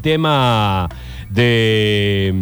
tema de,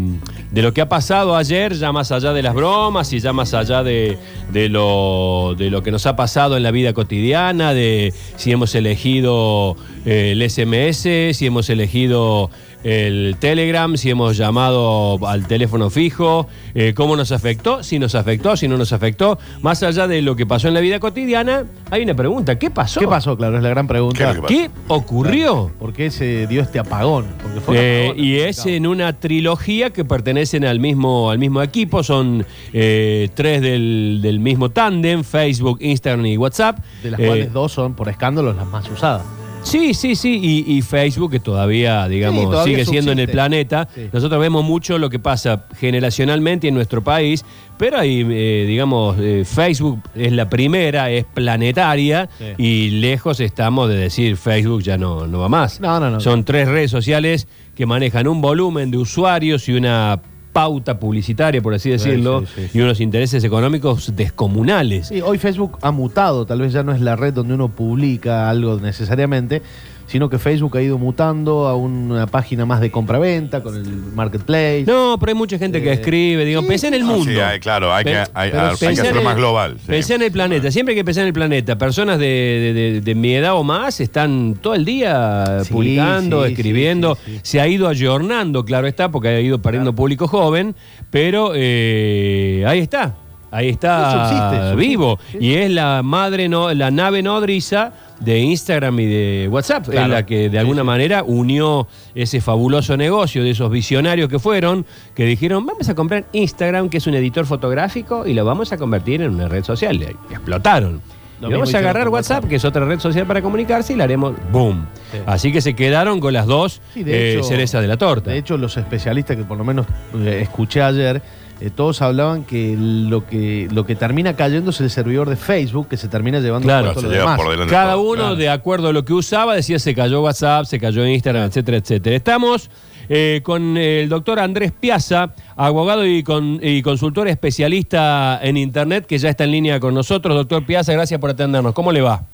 de lo que ha pasado ayer, ya más allá de las bromas y ya más allá de, de lo, de lo que nos ha pasado en la vida cotidiana, de si hemos elegido eh, el SMS, si hemos elegido el Telegram, si hemos llamado al teléfono fijo, eh, cómo nos afectó, si nos afectó, si no nos afectó. Más allá de lo que pasó en la vida cotidiana, hay una pregunta, ¿qué pasó? ¿Qué pasó? Claro, es la gran ¿Qué es pregunta. ¿Qué ocurrió? ¿Por qué se dio este apagón? Porque fue Eh, apagón, y es complicado. en una trilogía que pertenecen al mismo, al mismo equipo, son eh, tres del, del mismo tándem, Facebook, Instagram y WhatsApp. De las Eh, cuales dos son, por escándalo, las más usadas. Sí, sí, sí, y, y Facebook que todavía, digamos, Sí, todavía sigue siendo en el planeta. Sí. Nosotros vemos mucho lo que pasa generacionalmente en nuestro país, pero ahí, eh, digamos, eh, Facebook es la primera, es planetaria Sí. y lejos estamos de decir Facebook ya no, no va más. No, no, no. Son tres redes sociales que manejan un volumen de usuarios y una pauta publicitaria, por así decirlo, sí, sí, sí. y unos intereses económicos descomunales. Hoy Facebook ha mutado, tal vez ya no es la red donde uno publica algo necesariamente, sino que Facebook ha ido mutando a una página más de compraventa con el marketplace. No, pero hay mucha gente que Eh, escribe, digo, pensé en el No, mundo. sí, hay- claro, hay que- hay- pero hay que hacerlo más global, sí. Pensé en el planeta, siempre hay que pensar en el planeta. Personas de, de- de- de mi edad o más están todo el día Sí, publicando, sí, escribiendo. sí, sí, sí. Se ha ido ayornando, claro está, porque ha ido perdiendo público joven, pero eh, ahí está. Ahí está Sí, subsiste, subsiste, vivo. Y es la madre, no, la nave nodriza de Instagram y de WhatsApp. Es Claro. la que de alguna manera unió ese fabuloso negocio de esos visionarios que fueron, que dijeron, vamos a comprar Instagram, que es un editor fotográfico, y lo vamos a convertir en una red social. Y explotaron. Y vamos a agarrar WhatsApp, WhatsApp. que es otra red social para comunicarse, y la haremos boom. Sí. Así que se quedaron con las dos eh, hecho- cerezas de la torta. De hecho, los especialistas que por lo menos eh, escuché ayer, eh, todos hablaban que lo que lo que termina cayendo es el servidor de Facebook, que se termina llevando Claro. Se lleva demás. por delante Cada todo, uno, claro. de acuerdo a lo que usaba, decía se cayó WhatsApp, se cayó Instagram, etcétera, etcétera. Estamos eh, con el doctor Andrés Piazza, abogado y, con- y consultor especialista en Internet, que ya está en línea con nosotros. Doctor Piazza, gracias por atendernos. ¿Cómo le va?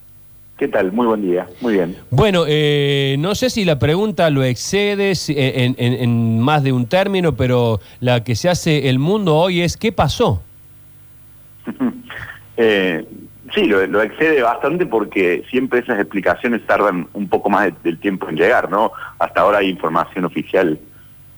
¿Qué tal? Muy buen día. Muy bien. Bueno, eh, no sé si la pregunta lo excede si- en, en- en más de un término, pero la que se hace el mundo hoy es ¿qué pasó? Eh, sí, lo, lo excede bastante porque siempre esas explicaciones tardan un poco más de- del tiempo en llegar, ¿no? Hasta ahora hay información oficial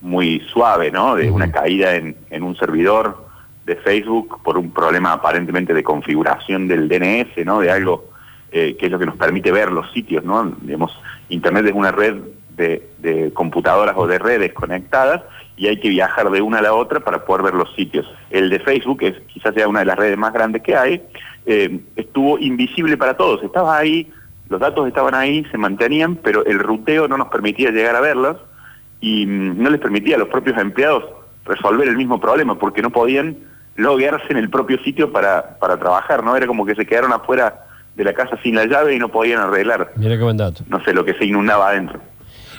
muy suave, ¿no? De una caída en, en un servidor de Facebook por un problema aparentemente de configuración del DNS, ¿no? De algo eh, que es lo que nos permite ver los sitios, ¿no? Digamos, Internet es una red de, computadoras o de redes conectadas y hay que viajar de una a la otra para poder ver los sitios. El de Facebook, que quizás sea una de las redes más grandes que hay, eh, estuvo invisible para todos. Estaba ahí, los datos estaban ahí, se mantenían, pero el ruteo no nos permitía llegar a verlos y mm, no les permitía a los propios empleados resolver el mismo problema porque no podían loguearse en el propio sitio para, para trabajar, ¿no? Era como que se quedaron afuera de la casa sin la llave y no podían arreglar, Mira qué buen dato. no sé, lo que se inundaba adentro.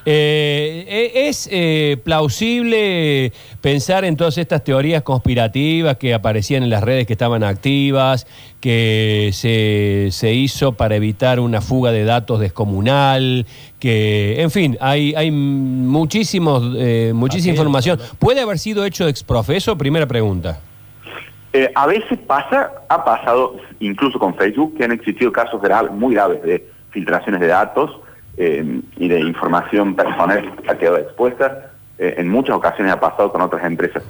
Eh, eh, ¿Es eh, plausible pensar en todas estas teorías conspirativas que aparecían en las redes que estaban activas, que se, se hizo para evitar una fuga de datos descomunal, que, en fin, hay, hay muchísimos, eh, muchísima información. ¿Puede haber sido hecho ex profeso? Primera pregunta. Eh, a veces pasa, ha pasado incluso con Facebook, que han existido casos graves, muy graves de filtraciones de datos eh, y de información personal que ha quedado expuesta. Eh, en muchas ocasiones ha pasado con otras empresas.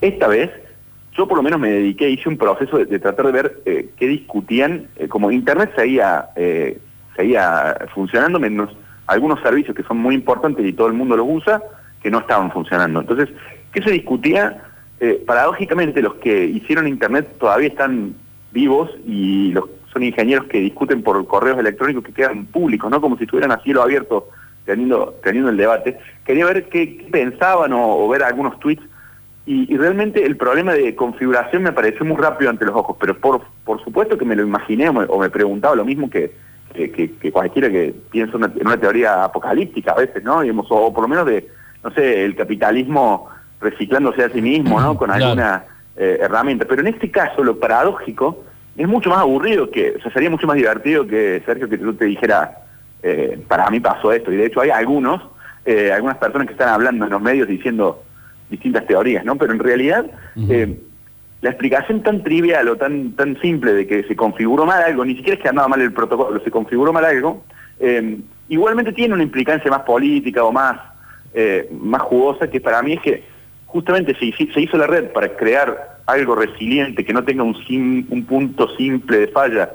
Esta vez, yo por lo menos me dediqué, hice un proceso de, tratar de ver qué discutían, como Internet seguía, seguía funcionando, menos algunos servicios que son muy importantes y todo el mundo los usa, que no estaban funcionando. Entonces, ¿qué se discutía? Eh, paradójicamente los que hicieron Internet todavía están vivos y los, son ingenieros que discuten por correos electrónicos que quedan públicos, ¿no? Como si estuvieran a cielo abierto teniendo, teniendo el debate. Quería ver qué, qué pensaban o, o ver algunos tweets y, realmente el problema de configuración me pareció muy rápido ante los ojos, pero por, por supuesto que me lo imaginé o me, o preguntaba lo mismo que, que, cualquiera que piensa en una teoría apocalíptica a veces, ¿no? Digamos, o, por lo menos de, no sé, el capitalismo reciclándose a sí mismo, ¿no? Con alguna eh, herramienta. Pero en este caso, lo paradójico es mucho más aburrido que, o sea, sería mucho más divertido que, Sergio, que tú te dijera, eh, para mí pasó esto. Y de hecho hay algunos eh, algunas personas que están hablando en los medios diciendo distintas teorías, ¿no? Pero en realidad, eh, la explicación tan trivial o tan, tan simple de que se configuró mal algo, ni siquiera es que andaba mal el protocolo, se configuró mal algo, eh, igualmente tiene una implicancia más política o más, más jugosa, que para mí es que justamente se, se hizo la red para crear algo resiliente, que no tenga un, un punto simple de falla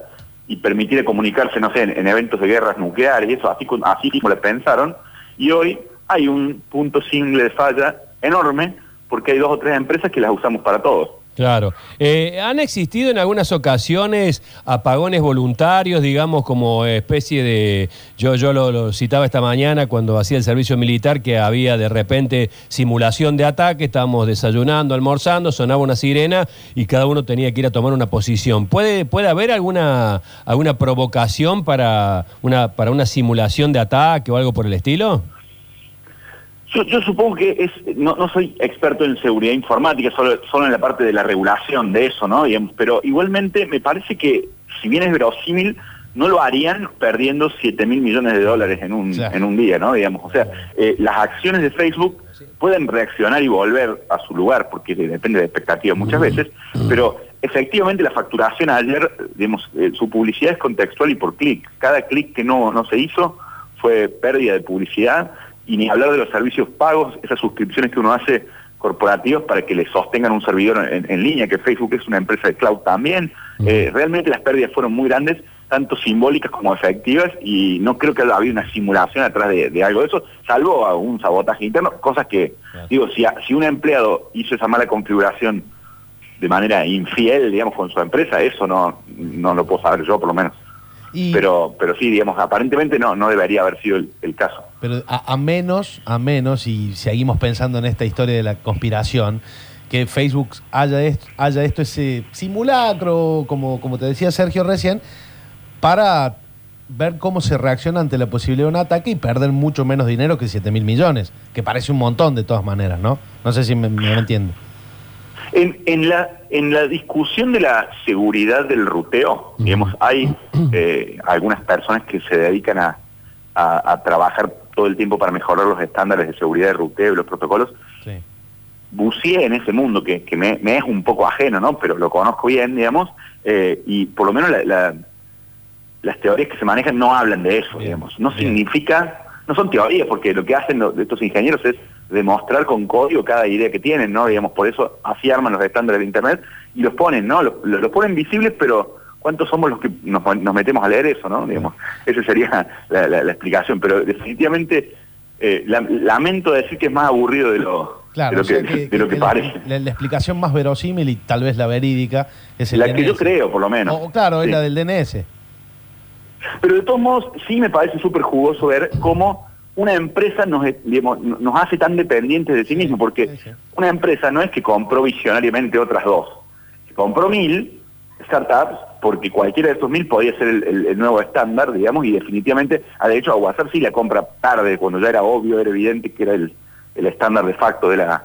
y permitir comunicarse, no sé, en, eventos de guerras nucleares y eso, así, así como le pensaron, y hoy hay un punto simple de falla enorme porque hay dos o tres empresas que las usamos para todo. Claro. Eh, ¿Han existido en algunas ocasiones apagones voluntarios, digamos, como especie de... Yo, yo lo, citaba esta mañana cuando hacía el servicio militar, que había de repente simulación de ataque, estábamos desayunando, almorzando, sonaba una sirena y cada uno tenía que ir a tomar una posición. ¿Puede, puede haber alguna, alguna provocación para una, para una simulación de ataque o algo por el estilo? Yo, supongo que es, no, no, soy experto en seguridad informática, solo, solo en la parte de la regulación de eso, ¿no? pero igualmente me parece que, si bien es verosímil, no lo harían perdiendo 7 mil millones de dólares en un, en un día, ¿no? Digamos, o sea, eh, las acciones de Facebook pueden reaccionar y volver a su lugar, porque depende de expectativas muchas veces, pero efectivamente la facturación ayer, digamos, eh, su publicidad es contextual y por clic. Cada clic que no, no se hizo fue pérdida de publicidad y ni hablar de los servicios pagos, esas suscripciones que uno hace corporativos para que le sostengan un servidor en, línea, que Facebook es una empresa de cloud también. Eh, realmente las pérdidas fueron muy grandes, tanto simbólicas como efectivas, y no creo que haya habido una simulación atrás de, algo de eso, salvo a un sabotaje interno, cosas que, digo, si, si un empleado hizo esa mala configuración de manera infiel, digamos, con su empresa, eso no, no lo puedo saber yo, por lo menos. Pero, pero sí, digamos, aparentemente no, no debería haber sido el, caso. Pero a, menos, a menos, y seguimos pensando en esta historia de la conspiración, que Facebook haya esto, haya esto ese simulacro, como, como te decía Sergio recién, para ver cómo se reacciona ante la posibilidad de un ataque y perder mucho menos dinero que 7 mil millones, que parece un montón de todas maneras, ¿no? No sé si me, me entiendo. En, la, en la discusión de la seguridad del ruteo, digamos, hay eh, algunas personas que se dedican a, trabajar todo el tiempo para mejorar los estándares de seguridad de ruteo y los protocolos. Sí. En ese mundo que, me, es un poco ajeno, ¿no? Pero lo conozco bien, digamos, eh, y por lo menos las teorías que se manejan no hablan de eso, digamos. No significa, no son teorías, porque lo que hacen estos ingenieros es demostrar con código cada idea que tienen, ¿no? Digamos, por eso así arman los estándares de Internet y los ponen, ¿no? Los, ponen visibles, pero ¿cuántos somos los que nos, metemos a leer eso, ¿no? Digamos, esa sería la, explicación, pero definitivamente eh, lamento decir que es más aburrido de lo, de lo que, parece. La, explicación más verosímil y tal vez la verídica es el La que yo creo, por lo menos. claro, es la del DNS. Pero de todos modos, sí me parece súper jugoso ver cómo una empresa nos, nos hace tan dependientes de sí mismo, porque una empresa no es que compró visionariamente otras dos, compró mil startups porque cualquiera de estos mil podía ser el, nuevo estándar, digamos, y definitivamente, ah, de hecho a WhatsApp sí la compra tarde, cuando ya era obvio, era evidente que era el, estándar de facto de la,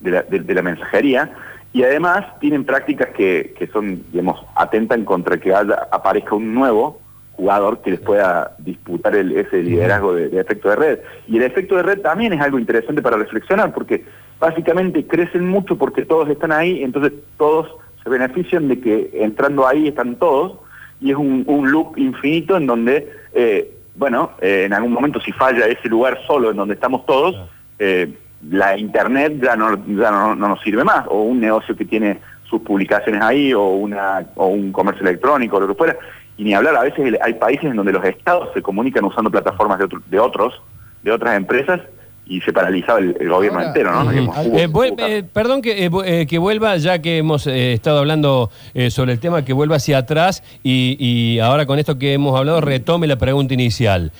de la, mensajería, y además tienen prácticas que, que son, digamos, atentan contra que haya, aparezca un nuevo, jugador que les pueda disputar ese liderazgo de, efecto de red. Y el efecto de red también es algo interesante para reflexionar, porque básicamente crecen mucho porque todos están ahí, entonces todos se benefician de que entrando ahí están todos, y es un, loop infinito en donde, eh, bueno, eh, en algún momento si falla ese lugar solo en donde estamos todos, eh, la internet ya no, ya no, no, nos sirve más, o un negocio que tiene sus publicaciones ahí, o, una, o un comercio electrónico, o lo que fuera, y ni hablar, a veces hay países en donde los estados se comunican usando plataformas de, de otros, de otras empresas, y se paralizaba el, gobierno entero, ¿no? Eh, eh, perdón que, eh, que vuelva, ya que hemos estado hablando sobre el tema, que vuelva hacia atrás y, y, ahora con esto que hemos hablado retome la pregunta inicial.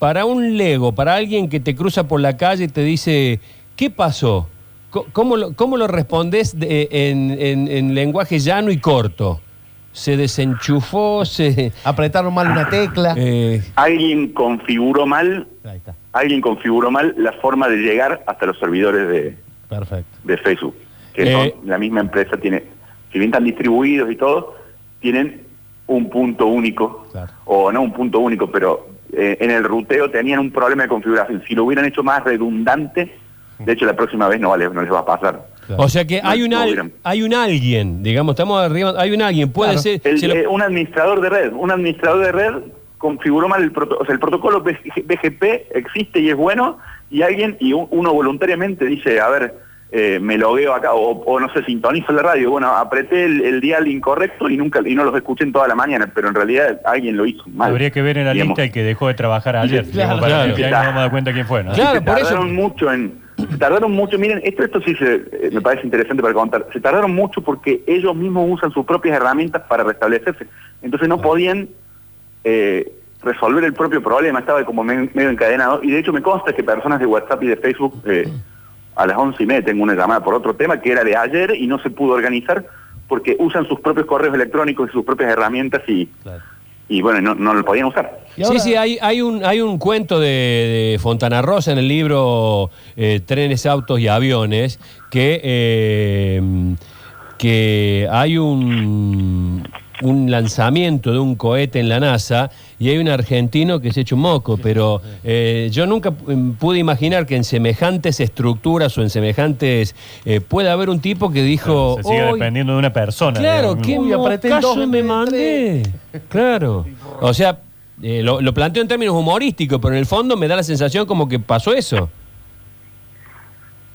para un Lego, para alguien que te cruza por la calle y te dice, ¿qué pasó? ¿Cómo lo, cómo lo respondes en, en lenguaje llano y corto? Se desenchufó, se... Apretaron mal una tecla. Eh, alguien configuró mal, alguien configuró mal la forma de llegar hasta los servidores de, de Facebook. Que eh, la misma empresa tiene, si bien están distribuidos y todo, tienen un punto único, o no un punto único, pero eh, en el ruteo tenían un problema de configuración. Si lo hubieran hecho más redundante, de hecho la próxima vez no, vale, no les va a pasar. O sea que hay un, al- hay un alguien, digamos, estamos arriba, hay un alguien, puede Claro. ser... El- se lo- eh, un administrador de red, un administrador de red configuró mal el protocolo, o sea, el protocolo BG- BGP existe y es bueno, y alguien, y un- uno voluntariamente dice, a ver, eh, me logueo acá, o, o no sé, sintonizo la radio, bueno, apreté el, el dial incorrecto y nunca y no los escuché en toda la mañana, pero en realidad alguien lo hizo mal. Habría que ver en la digamos. lista el que dejó de trabajar ayer. Claro, digamos, para claro. que cuenta quién fue, ¿no? Claro, por eso- mucho en se tardaron mucho miren esto esto sí se, eh, me parece interesante para contar se tardaron mucho porque ellos mismos usan sus propias herramientas para restablecerse entonces no podían eh, resolver el propio problema estaba como me- medio encadenado y de hecho me consta que personas de WhatsApp y de Facebook eh, a las once y media tengo una llamada por otro tema que era de ayer y no se pudo organizar porque usan sus propios correos electrónicos y sus propias herramientas y. y bueno no, no lo podían usar. Sí, sí, hay, hay, un, hay un cuento de, de Fontana Rosa en el libro eh, Trenes, Autos y Aviones que, eh, que hay un, un lanzamiento de un cohete en la NASA y hay un argentino que se echa un moco, pero eh, yo nunca mm, pude imaginar que en semejantes estructuras o en semejantes... eh, puede haber un tipo que dijo... Se sigue "Hoy- dependiendo de una persona. Claro, qué en me mandé. Claro. O sea, eh, lo, lo planteo en términos humorísticos, pero en el fondo me da la sensación como que pasó eso.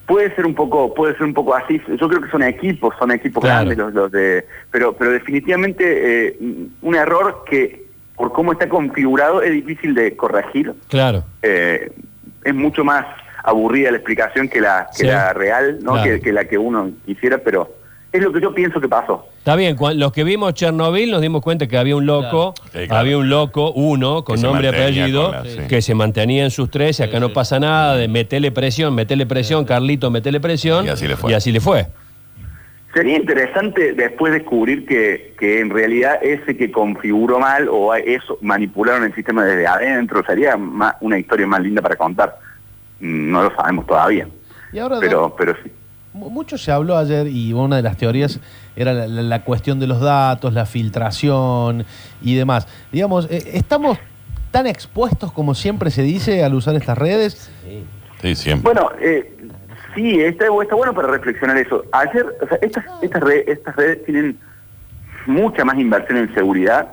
Puede ser un poco, puede ser un poco así. Yo creo que son equipos, son equipos Claro. grandes los, los de, pero, pero definitivamente eh, un error que por cómo está configurado es difícil de corregir. Claro. Eh, es mucho más aburrida la explicación que la, que Sí. la real, ¿no? Claro. Que, que la que uno quisiera, pero es lo que yo pienso que pasó. Está bien, los que vimos Chernobyl nos dimos cuenta que había un loco, Claro. Sí, claro. había un loco, uno, con Que nombre y apellido, con la- sí. que se mantenía en sus tres, y acá Sí, no sí. pasa nada, de metele presión, metele presión, Carlito, metele presión. Y así le fue. Y así le fue. Sería interesante después descubrir que, que en realidad ese que configuró mal o eso manipularon el sistema desde adentro, sería una historia más linda para contar. No lo sabemos todavía, Y ahora, pero, pero sí. Mu- Mucho se habló ayer y una de las teorías era la, la- la cuestión de los datos, la filtración y demás. Digamos, eh, ¿estamos tan expuestos como siempre se dice al usar estas redes? Sí, siempre. Bueno, eh, sí, está, está bueno para reflexionar eso. Ayer, o sea, estas, estas, redes, estas redes tienen mucha más inversión en seguridad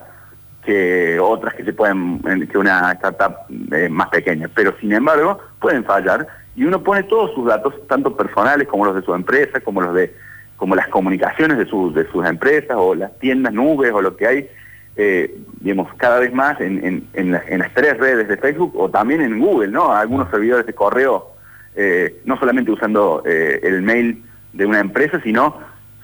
que otras que se pueden, en- que una startup eh, más pequeña. Pero sin embargo, pueden fallar y uno pone todos sus datos, tanto personales como los de su empresa, como los de como las comunicaciones de sus de sus empresas o las tiendas nubes o lo que hay, eh, digamos, cada vez más en, en, en, la- en las tres redes de Facebook o también en Google, ¿no? Algunos servidores de correo, eh, no solamente usando eh, el mail de una empresa, sino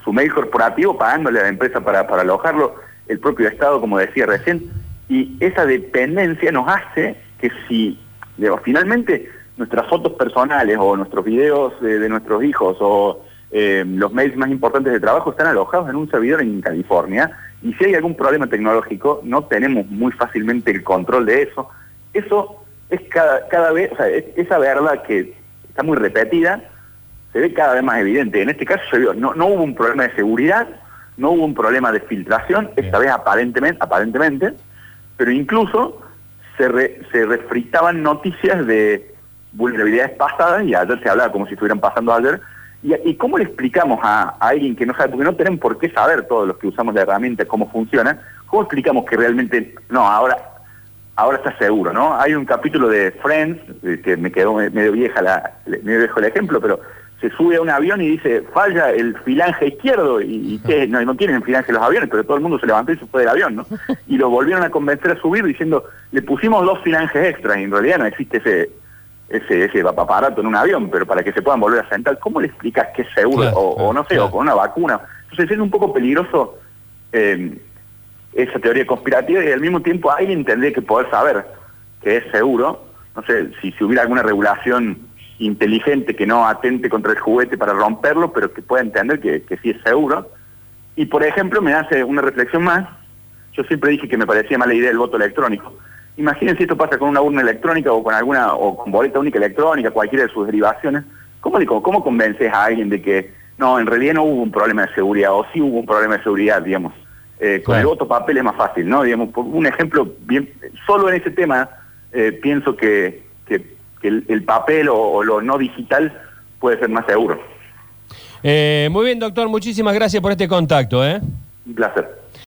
su mail corporativo pagándole a la empresa para, para alojarlo, el propio Estado, como decía recién, y esa dependencia nos hace que si, digamos, finalmente nuestras fotos personales o nuestros videos eh, de nuestros hijos o eh, los mails más importantes de trabajo están alojados en un servidor en California y si hay algún problema tecnológico no tenemos muy fácilmente el control de eso. Eso es cada, cada vez, o sea, es- esa verdad que está muy repetida se ve cada vez más evidente. En este caso se vio, no, no hubo un problema de seguridad, no hubo un problema de filtración, esta vez aparentemente, aparentemente, pero incluso se, re- se refritaban noticias de vulnerabilidades pasadas y ayer se hablaba como si estuvieran pasando ayer. ¿Y, y cómo le explicamos a, a alguien que no sabe, porque no tenemos por qué saber todos los que usamos la herramienta cómo funciona, cómo explicamos que realmente, no, ahora ahora está seguro, ¿no? Hay un capítulo de Friends, eh, que me quedó me- medio vieja la, medio viejo el ejemplo, pero se sube a un avión y dice, falla el filange izquierdo, y, y que no, no tienen filange los aviones, pero todo el mundo se levantó y se fue del avión, ¿no? Y lo volvieron a convencer a subir diciendo, le pusimos dos filanges extras, y en realidad no existe ese ese, ese aparato en un avión, pero para que se puedan volver a sentar, ¿cómo le explicas que es seguro? Claro, o, no sé, claro. o con una vacuna. Entonces es un poco peligroso eh, esa teoría conspirativa y al mismo tiempo alguien tendría que poder saber que es seguro. No sé, si, si hubiera alguna regulación inteligente que no atente contra el juguete para romperlo, pero que pueda entender que, que sí es seguro. Y por ejemplo, me hace una reflexión más. Yo siempre dije que me parecía mala idea el voto electrónico. Imaginen si esto pasa con una urna electrónica o con alguna o con boleta única electrónica, cualquiera de sus derivaciones. ¿Cómo, cómo convences a alguien de que no, en realidad no hubo un problema de seguridad o sí hubo un problema de seguridad, digamos? Eh, con Claro. el voto papel es más fácil, ¿no? Digamos, por un ejemplo bien, solo en ese tema eh, pienso que, que- que el, el papel o, o lo no digital puede ser más seguro. Eh, muy bien, doctor, muchísimas gracias por este contacto. ¿eh? Un placer.